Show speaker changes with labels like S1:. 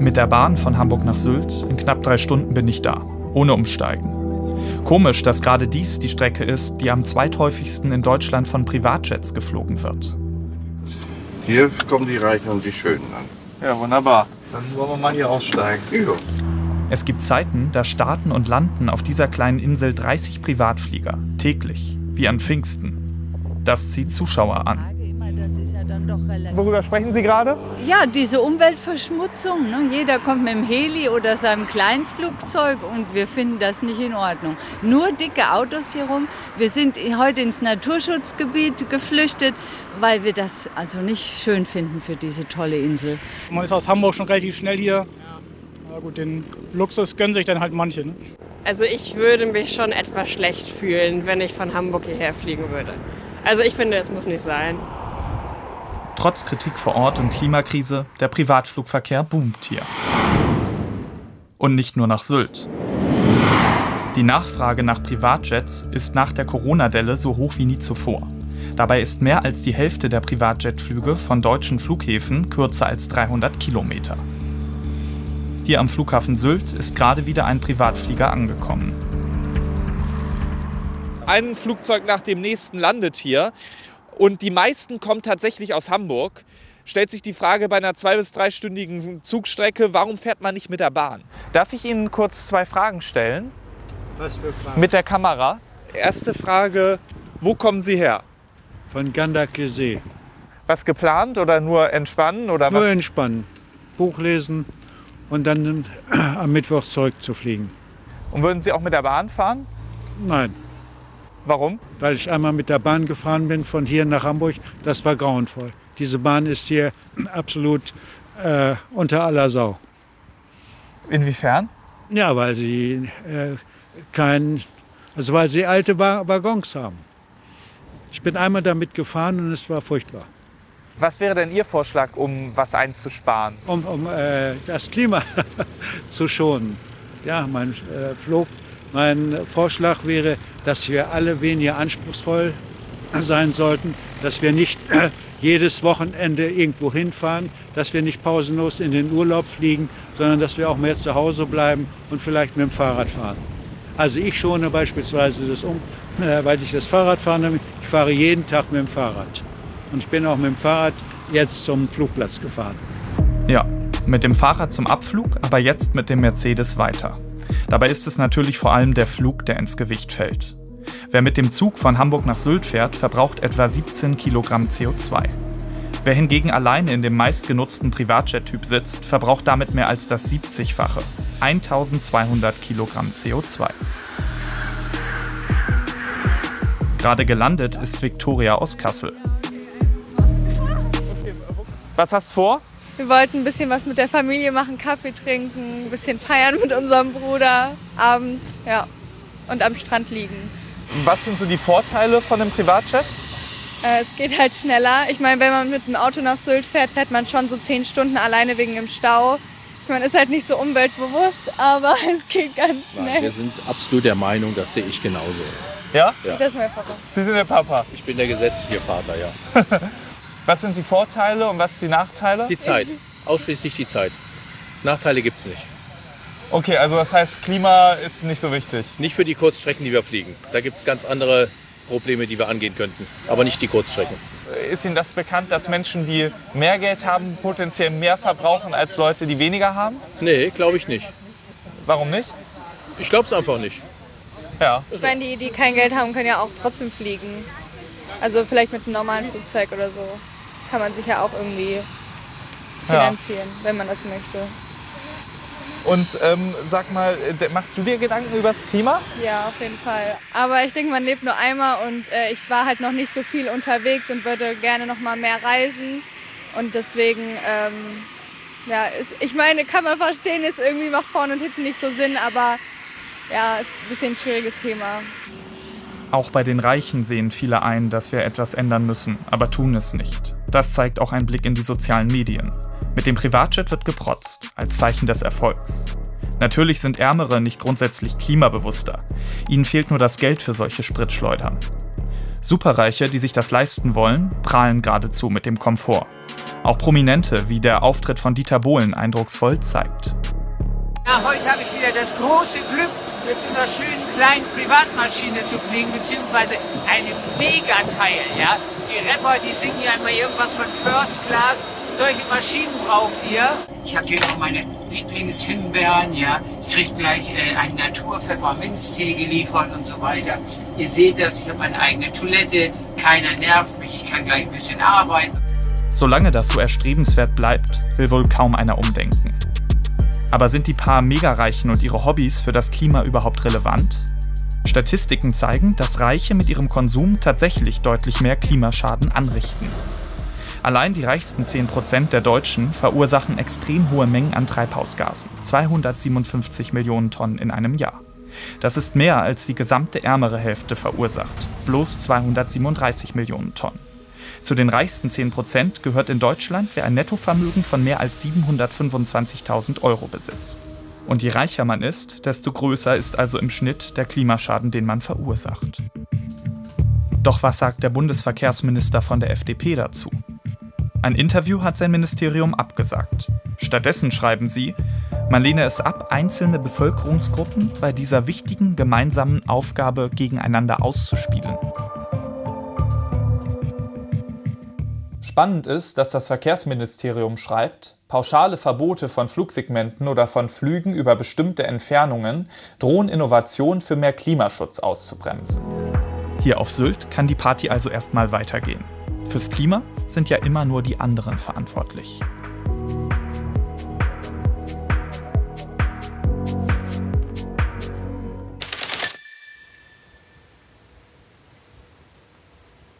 S1: Mit der Bahn von Hamburg nach Sylt in knapp drei Stunden bin ich da, ohne Umsteigen. Komisch, dass gerade dies die Strecke ist, die am zweithäufigsten in Deutschland von Privatjets geflogen wird.
S2: Hier kommen die Reichen und die Schönen an.
S3: Ja, wunderbar. Dann wollen wir mal hier aussteigen.
S2: Ja.
S1: Es gibt Zeiten, da starten und landen auf dieser kleinen Insel 30 Privatflieger, täglich, wie an Pfingsten. Das zieht Zuschauer an.
S4: Das ist ja dann doch relativ.
S3: Worüber sprechen Sie gerade?
S4: Ja, diese Umweltverschmutzung. Ne? Jeder kommt mit dem Heli oder seinem Kleinflugzeug und wir finden das nicht in Ordnung. Nur dicke Autos hier rum. Wir sind heute ins Naturschutzgebiet geflüchtet, weil wir das also nicht schön finden für diese tolle Insel.
S5: Man ist aus Hamburg schon relativ schnell hier. Ja, gut, den Luxus gönnen sich dann halt manche. Ne?
S6: Also ich würde mich schon etwas schlecht fühlen, wenn ich von Hamburg hierher fliegen würde. Also ich finde, es muss nicht sein.
S1: Trotz Kritik vor Ort und Klimakrise, der Privatflugverkehr boomt hier. Und nicht nur nach Sylt. Die Nachfrage nach Privatjets ist nach der Corona-Delle so hoch wie nie zuvor. Dabei ist mehr als die Hälfte der Privatjetflüge von deutschen Flughäfen kürzer als 300 Kilometer. Hier am Flughafen Sylt ist gerade wieder ein Privatflieger angekommen.
S3: Ein Flugzeug nach dem nächsten landet hier und die meisten kommen tatsächlich aus Hamburg. Stellt sich die Frage bei einer zwei- bis dreistündigen Zugstrecke, warum fährt man nicht mit der Bahn? Darf ich Ihnen kurz zwei Fragen stellen?
S7: Was für Fragen?
S3: Mit der Kamera. Erste Frage, wo kommen Sie her?
S7: Von Gandake See.
S3: Was geplant oder nur entspannen? Oder
S7: Nur
S3: was?
S7: entspannen, Buch lesen und dann am Mittwoch zurückzufliegen.
S3: Und würden Sie auch mit der Bahn fahren?
S7: Nein,
S3: Warum?
S7: weil ich einmal mit der Bahn gefahren bin von hier nach Hamburg. Das war grauenvoll. Diese Bahn ist hier absolut äh, unter aller Sau.
S3: Inwiefern?
S7: Ja, weil sie äh, kein, also weil sie alte Wa Waggons haben. Ich bin einmal damit gefahren und es war furchtbar.
S3: Was wäre denn Ihr Vorschlag, um was einzusparen?
S7: um, um äh, das Klima zu schonen. Ja, mein äh, Flug, mein Vorschlag wäre, dass wir alle weniger anspruchsvoll sein sollten, dass wir nicht jedes Wochenende irgendwo hinfahren, dass wir nicht pausenlos in den Urlaub fliegen, sondern dass wir auch mehr zu Hause bleiben und vielleicht mit dem Fahrrad fahren. Also ich schone beispielsweise das um, äh, weil ich das Fahrrad damit. Ich fahre jeden Tag mit dem Fahrrad. Und ich bin auch mit dem Fahrrad jetzt zum Flugplatz gefahren.
S1: Ja, mit dem Fahrrad zum Abflug, aber jetzt mit dem Mercedes weiter. Dabei ist es natürlich vor allem der Flug, der ins Gewicht fällt. Wer mit dem Zug von Hamburg nach Sylt fährt, verbraucht etwa 17 Kilogramm CO2. Wer hingegen alleine in dem meistgenutzten Privatjet-Typ sitzt, verbraucht damit mehr als das 70-fache. 1200 Kilogramm CO2. Gerade gelandet ist Viktoria aus Kassel.
S3: Was hast du vor?
S8: Wir wollten ein bisschen was mit der Familie machen, Kaffee trinken, ein bisschen feiern mit unserem Bruder abends, ja. Und am Strand liegen.
S3: Was sind so die Vorteile von einem Privatjet?
S8: Äh, es geht halt schneller. Ich meine, wenn man mit dem Auto nach Sylt fährt, fährt man schon so zehn Stunden alleine wegen dem Stau. Man ist halt nicht so umweltbewusst, aber es geht ganz
S9: Nein, wir
S8: schnell.
S9: sind absolut der Meinung, das sehe ich genauso.
S3: Ja?
S8: Das ist mein Papa.
S3: Sie sind der Papa.
S9: Ich bin der gesetzliche Vater, ja.
S3: Was sind die Vorteile und was die Nachteile?
S9: Die Zeit, ausschließlich die Zeit. Nachteile gibt es nicht.
S3: Okay, also das heißt, Klima ist nicht so wichtig.
S9: Nicht für die Kurzstrecken, die wir fliegen. Da gibt es ganz andere Probleme, die wir angehen könnten. Aber nicht die Kurzstrecken.
S3: Ist Ihnen das bekannt, dass Menschen, die mehr Geld haben, potenziell mehr verbrauchen als Leute, die weniger haben?
S9: Nee, glaube ich nicht.
S3: Warum nicht?
S9: Ich glaube es einfach nicht.
S3: Ja.
S8: Ich meine, die, die kein Geld haben, können ja auch trotzdem fliegen. Also vielleicht mit einem normalen Flugzeug oder so. Kann man sich ja auch irgendwie finanzieren, wenn man das möchte.
S3: Und ähm, sag mal, äh, machst du dir Gedanken über das Klima?
S8: Ja, auf jeden Fall. Aber ich denke, man lebt nur einmal und äh, ich war halt noch nicht so viel unterwegs und würde gerne noch mal mehr reisen. Und deswegen, ähm, ja, ist, ich meine, kann man verstehen, ist irgendwie macht vorne und hinten nicht so Sinn, aber ja, ist ein bisschen ein schwieriges Thema.
S1: Auch bei den Reichen sehen viele ein, dass wir etwas ändern müssen, aber tun es nicht. Das zeigt auch ein Blick in die sozialen Medien. Mit dem Privatjet wird geprotzt, als Zeichen des Erfolgs. Natürlich sind Ärmere nicht grundsätzlich klimabewusster. Ihnen fehlt nur das Geld für solche Spritschleudern. Superreiche, die sich das leisten wollen, prahlen geradezu mit dem Komfort. Auch Prominente, wie der Auftritt von Dieter Bohlen eindrucksvoll zeigt.
S10: Ja, heute habe ich wieder das große Glück, mit so einer schönen kleinen Privatmaschine zu fliegen, beziehungsweise einem Megateil. Ja? Die Rapper, die singen ja immer irgendwas von First Class. Solche Maschinen braucht ihr. Ich habe hier noch meine Lieblingshimbeeren, ja. Ich kriege gleich äh, einen Naturpfefferminztee geliefert und so weiter. Ihr seht das, ich habe meine eigene Toilette, keiner nervt mich, ich kann gleich ein bisschen arbeiten.
S1: Solange das so erstrebenswert bleibt, will wohl kaum einer umdenken. Aber sind die paar Megareichen und ihre Hobbys für das Klima überhaupt relevant? Statistiken zeigen, dass Reiche mit ihrem Konsum tatsächlich deutlich mehr Klimaschaden anrichten. Allein die reichsten 10% der Deutschen verursachen extrem hohe Mengen an Treibhausgasen, 257 Millionen Tonnen in einem Jahr. Das ist mehr als die gesamte ärmere Hälfte verursacht, bloß 237 Millionen Tonnen. Zu den reichsten 10% gehört in Deutschland, wer ein Nettovermögen von mehr als 725.000 Euro besitzt. Und je reicher man ist, desto größer ist also im Schnitt der Klimaschaden, den man verursacht. Doch was sagt der Bundesverkehrsminister von der FDP dazu? Ein Interview hat sein Ministerium abgesagt. Stattdessen schreiben sie, man lehne es ab, einzelne Bevölkerungsgruppen bei dieser wichtigen gemeinsamen Aufgabe gegeneinander auszuspielen. Spannend ist, dass das Verkehrsministerium schreibt, pauschale Verbote von Flugsegmenten oder von Flügen über bestimmte Entfernungen drohen Innovationen für mehr Klimaschutz auszubremsen. Hier auf Sylt kann die Party also erstmal weitergehen. Fürs Klima sind ja immer nur die anderen verantwortlich.